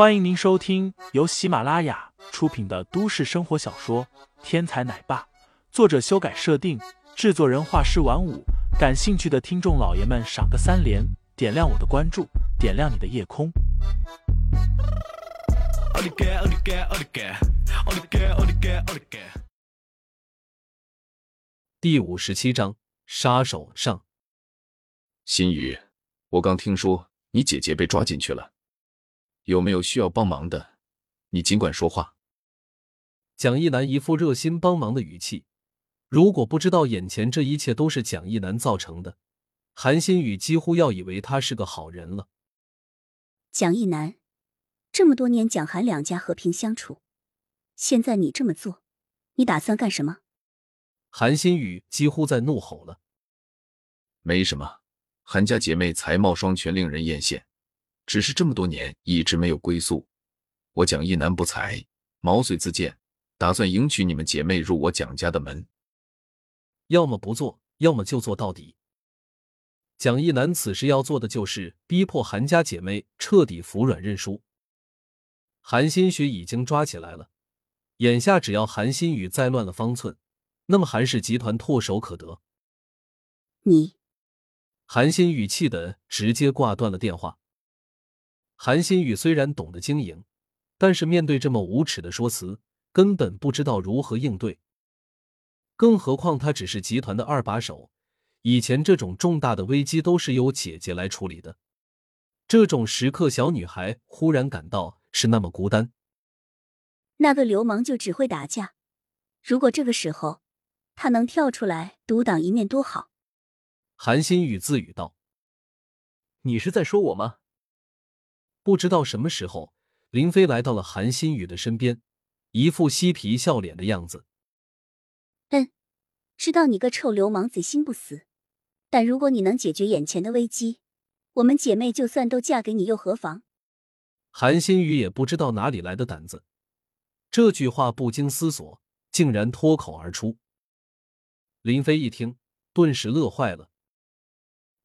欢迎您收听由喜马拉雅出品的都市生活小说《天才奶爸》，作者修改设定，制作人画师晚舞。感兴趣的听众老爷们，赏个三连，点亮我的关注，点亮你的夜空。第五十七章，杀手上。心雨，我刚听说你姐姐被抓进去了。有没有需要帮忙的？你尽管说话。蒋一楠一副热心帮忙的语气。如果不知道眼前这一切都是蒋一楠造成的，韩新宇几乎要以为他是个好人了。蒋一楠，这么多年蒋韩两家和平相处，现在你这么做，你打算干什么？韩新宇几乎在怒吼了。没什么，韩家姐妹才貌双全，令人艳羡。只是这么多年一直没有归宿，我蒋一南不才，毛遂自荐，打算迎娶你们姐妹入我蒋家的门。要么不做，要么就做到底。蒋一南此时要做的就是逼迫韩家姐妹彻底服软认输。韩新雪已经抓起来了，眼下只要韩新宇再乱了方寸，那么韩氏集团唾手可得。你，韩新宇气的直接挂断了电话。韩新宇虽然懂得经营，但是面对这么无耻的说辞，根本不知道如何应对。更何况他只是集团的二把手，以前这种重大的危机都是由姐姐来处理的。这种时刻，小女孩忽然感到是那么孤单。那个流氓就只会打架，如果这个时候他能跳出来独当一面，多好。韩新宇自语道：“你是在说我吗？”不知道什么时候，林飞来到了韩新宇的身边，一副嬉皮笑脸的样子。嗯，知道你个臭流氓贼心不死，但如果你能解决眼前的危机，我们姐妹就算都嫁给你又何妨？韩新宇也不知道哪里来的胆子，这句话不经思索，竟然脱口而出。林飞一听，顿时乐坏了。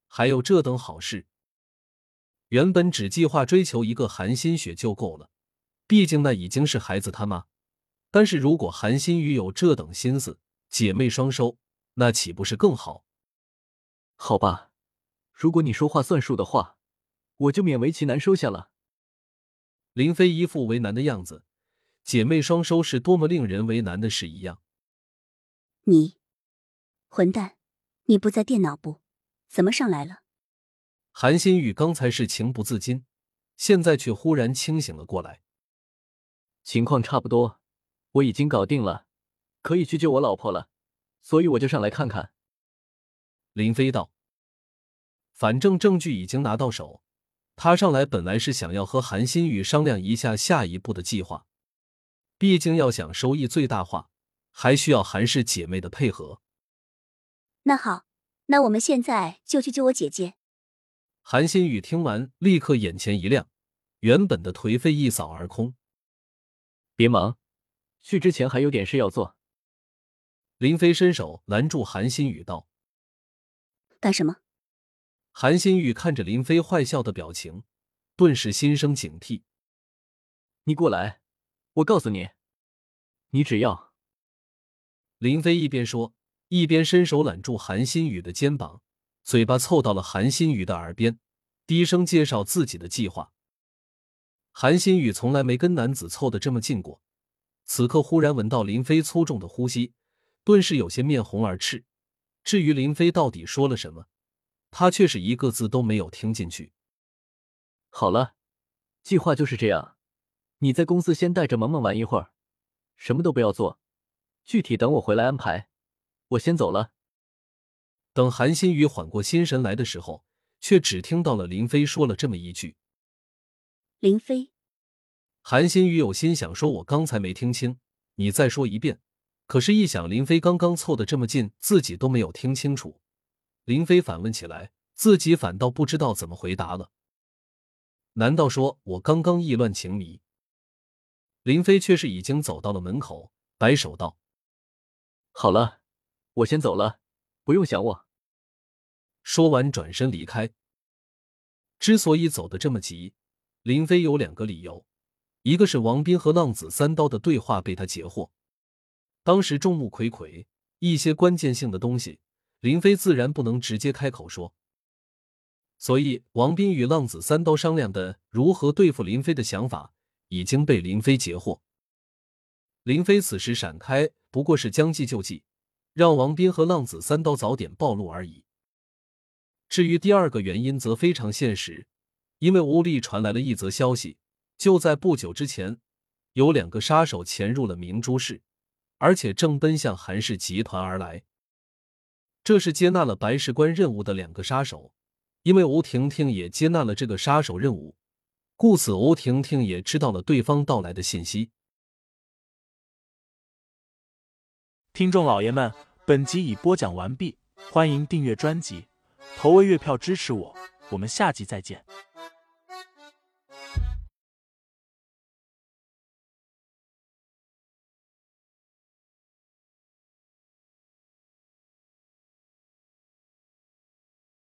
还有这等好事？原本只计划追求一个韩新雪就够了，毕竟那已经是孩子他妈。但是如果韩新雨有这等心思，姐妹双收，那岂不是更好？好吧，如果你说话算数的话，我就勉为其难收下了。林飞一副为难的样子，姐妹双收是多么令人为难的事一样。你，混蛋！你不在电脑部，怎么上来了？韩新宇刚才是情不自禁，现在却忽然清醒了过来。情况差不多，我已经搞定了，可以去救我老婆了，所以我就上来看看。林飞道：“反正证据已经拿到手，他上来本来是想要和韩新宇商量一下下一步的计划。毕竟要想收益最大化，还需要韩氏姐妹的配合。”那好，那我们现在就去救我姐姐。韩新宇听完，立刻眼前一亮，原本的颓废一扫而空。别忙，去之前还有点事要做。林飞伸手拦住韩新宇，道：“干什么？”韩新宇看着林飞坏笑的表情，顿时心生警惕。“你过来，我告诉你，你只要……”林飞一边说，一边伸手揽住韩新宇的肩膀。嘴巴凑到了韩新宇的耳边，低声介绍自己的计划。韩新宇从来没跟男子凑得这么近过，此刻忽然闻到林飞粗重的呼吸，顿时有些面红耳赤。至于林飞到底说了什么，他却是一个字都没有听进去。好了，计划就是这样，你在公司先带着萌萌玩一会儿，什么都不要做，具体等我回来安排。我先走了。等韩新宇缓过心神来的时候，却只听到了林飞说了这么一句：“林飞。”韩新宇有心想说：“我刚才没听清，你再说一遍。”可是，一想林飞刚刚凑得这么近，自己都没有听清楚。林飞反问起来，自己反倒不知道怎么回答了。难道说我刚刚意乱情迷？林飞却是已经走到了门口，摆手道：“好了，我先走了，不用想我。”说完，转身离开。之所以走得这么急，林飞有两个理由：一个是王斌和浪子三刀的对话被他截获。当时众目睽睽，一些关键性的东西，林飞自然不能直接开口说。所以，王斌与浪子三刀商量的如何对付林飞的想法，已经被林飞截获。林飞此时闪开，不过是将计就计，让王斌和浪子三刀早点暴露而已。至于第二个原因，则非常现实，因为屋里传来了一则消息，就在不久之前，有两个杀手潜入了明珠市，而且正奔向韩氏集团而来。这是接纳了白石关任务的两个杀手。因为吴婷婷也接纳了这个杀手任务，故此吴婷婷也知道了对方到来的信息。听众老爷们，本集已播讲完毕，欢迎订阅专辑，投喂月票支持我，我们下集再见。